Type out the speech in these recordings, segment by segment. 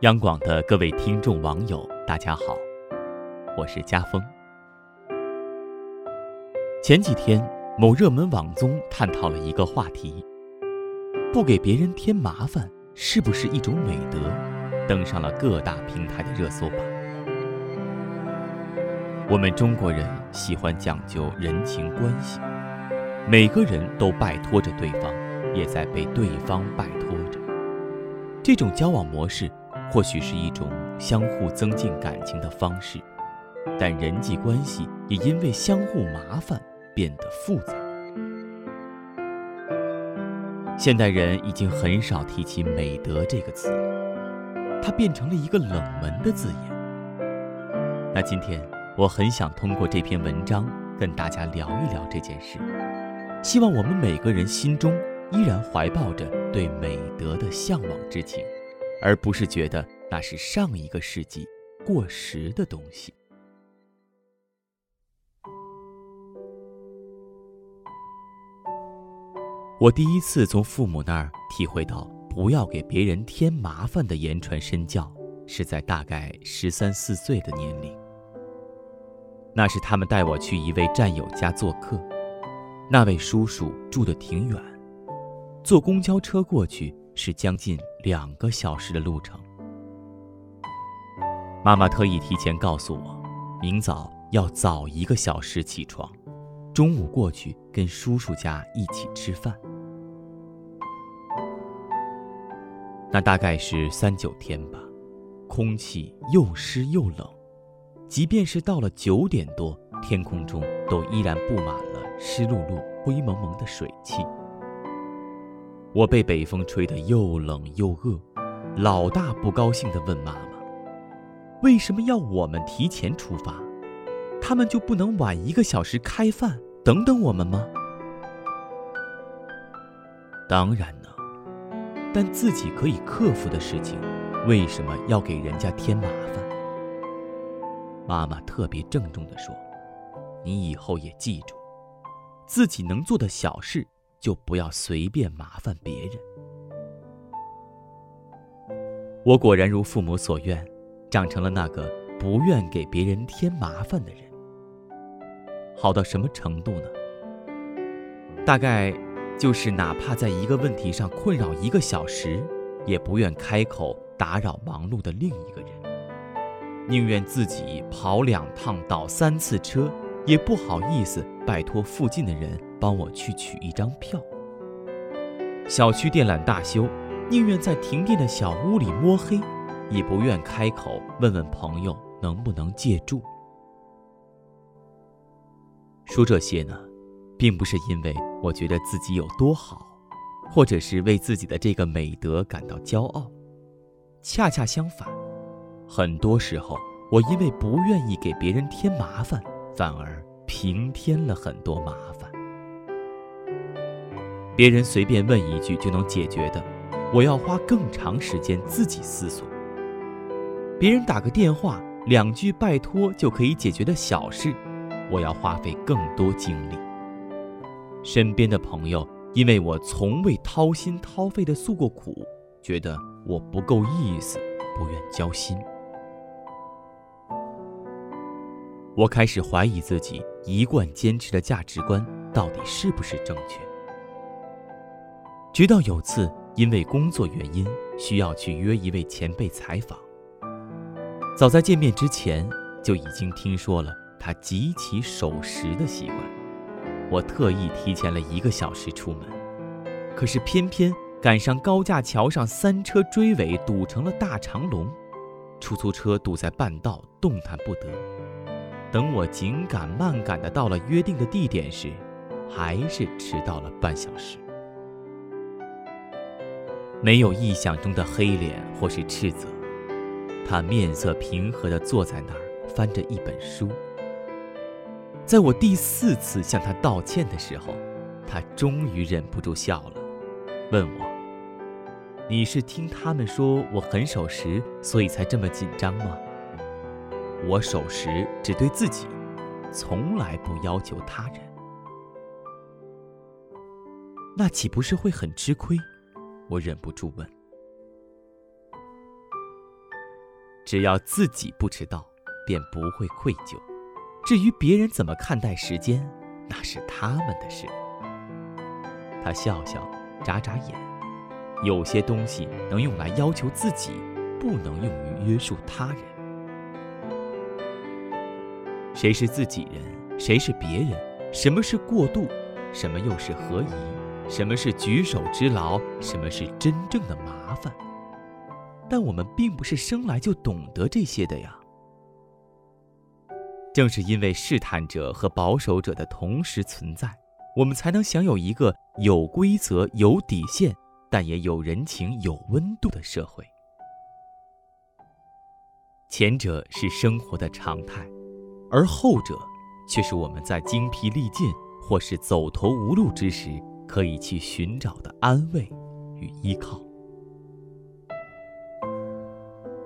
央广的各位听众网友，大家好，我是家峰。前几天，某热门网综探讨了一个话题：不给别人添麻烦是不是一种美德？登上了各大平台的热搜榜。我们中国人喜欢讲究人情关系，每个人都拜托着对方，也在被对方拜托着。这种交往模式。或许是一种相互增进感情的方式，但人际关系也因为相互麻烦变得复杂。现代人已经很少提起“美德”这个词了，它变成了一个冷门的字眼。那今天我很想通过这篇文章跟大家聊一聊这件事，希望我们每个人心中依然怀抱着对美德的向往之情。而不是觉得那是上一个世纪过时的东西。我第一次从父母那儿体会到不要给别人添麻烦的言传身教，是在大概十三四岁的年龄。那是他们带我去一位战友家做客，那位叔叔住的挺远，坐公交车过去是将近。两个小时的路程，妈妈特意提前告诉我，明早要早一个小时起床，中午过去跟叔叔家一起吃饭。那大概是三九天吧，空气又湿又冷，即便是到了九点多，天空中都依然布满了湿漉漉、灰蒙蒙的水汽。我被北风吹得又冷又饿，老大不高兴地问妈妈：“为什么要我们提前出发？他们就不能晚一个小时开饭，等等我们吗？”当然能，但自己可以克服的事情，为什么要给人家添麻烦？妈妈特别郑重地说：“你以后也记住，自己能做的小事。”就不要随便麻烦别人。我果然如父母所愿，长成了那个不愿给别人添麻烦的人。好到什么程度呢？大概就是哪怕在一个问题上困扰一个小时，也不愿开口打扰忙碌的另一个人，宁愿自己跑两趟、倒三次车。也不好意思拜托附近的人帮我去取一张票。小区电缆大修，宁愿在停电的小屋里摸黑，也不愿开口问问朋友能不能借住。说这些呢，并不是因为我觉得自己有多好，或者是为自己的这个美德感到骄傲。恰恰相反，很多时候我因为不愿意给别人添麻烦。反而平添了很多麻烦。别人随便问一句就能解决的，我要花更长时间自己思索；别人打个电话，两句拜托就可以解决的小事，我要花费更多精力。身边的朋友因为我从未掏心掏肺的诉过苦，觉得我不够意思，不愿交心。我开始怀疑自己一贯坚持的价值观到底是不是正确。直到有次因为工作原因需要去约一位前辈采访，早在见面之前就已经听说了他极其守时的习惯。我特意提前了一个小时出门，可是偏偏赶上高架桥上三车追尾堵成了大长龙，出租车堵在半道动弹不得。等我紧赶慢赶的到了约定的地点时，还是迟到了半小时。没有意想中的黑脸或是斥责，他面色平和的坐在那儿，翻着一本书。在我第四次向他道歉的时候，他终于忍不住笑了，问我：“你是听他们说我很守时，所以才这么紧张吗？”我守时只对自己，从来不要求他人，那岂不是会很吃亏？我忍不住问。只要自己不迟到，便不会愧疚。至于别人怎么看待时间，那是他们的事。他笑笑，眨眨眼。有些东西能用来要求自己，不能用于约束他人。谁是自己人，谁是别人？什么是过度？什么又是合宜？什么是举手之劳？什么是真正的麻烦？但我们并不是生来就懂得这些的呀。正是因为试探者和保守者的同时存在，我们才能享有一个有规则、有底线，但也有人情、有温度的社会。前者是生活的常态，而后者却是我们在精疲力尽或是走投无路之时可以去寻找的安慰与依靠。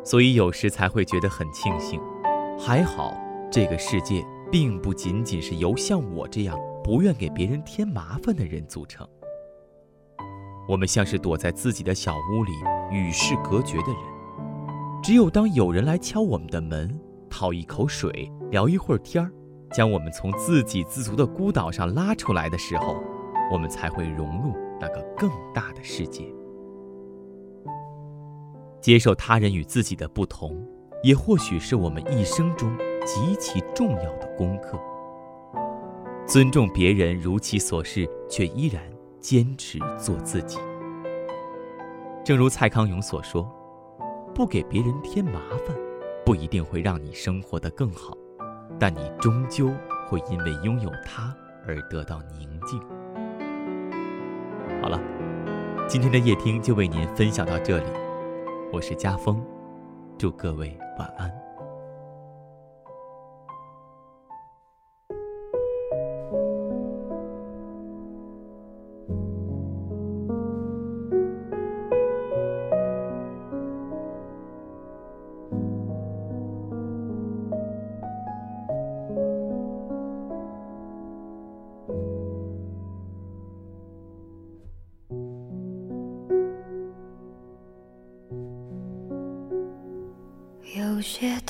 所以有时才会觉得很庆幸，还好这个世界并不仅仅是由像我这样不愿给别人添麻烦的人组成。我们像是躲在自己的小屋里与世隔绝的人，只有当有人来敲我们的门，讨一口水，聊一会儿天儿，将我们从自给自足的孤岛上拉出来的时候，我们才会融入那个更大的世界。接受他人与自己的不同，也或许是我们一生中极其重要的功课。尊重别人如其所是，却依然坚持做自己。正如蔡康永所说：“不给别人添麻烦，不一定会让你生活得更好，但你终究会因为拥有它而得到宁静。”好了，今天的夜听就为您分享到这里。我是家峰，祝各位晚安。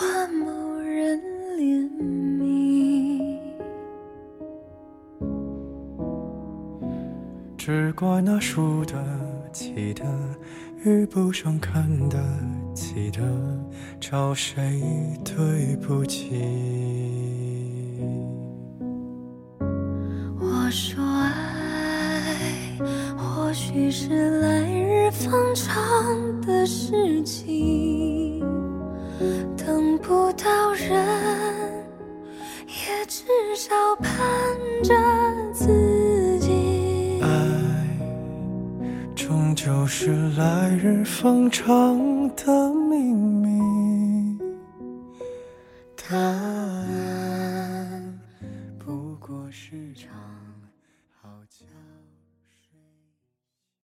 换某人怜悯，只怪那输得起的遇不上看得起的，找谁对不起？我说爱，或许是来日方长的事情。到人，也至少盼着自己。爱，终究是来日方长的秘密。他。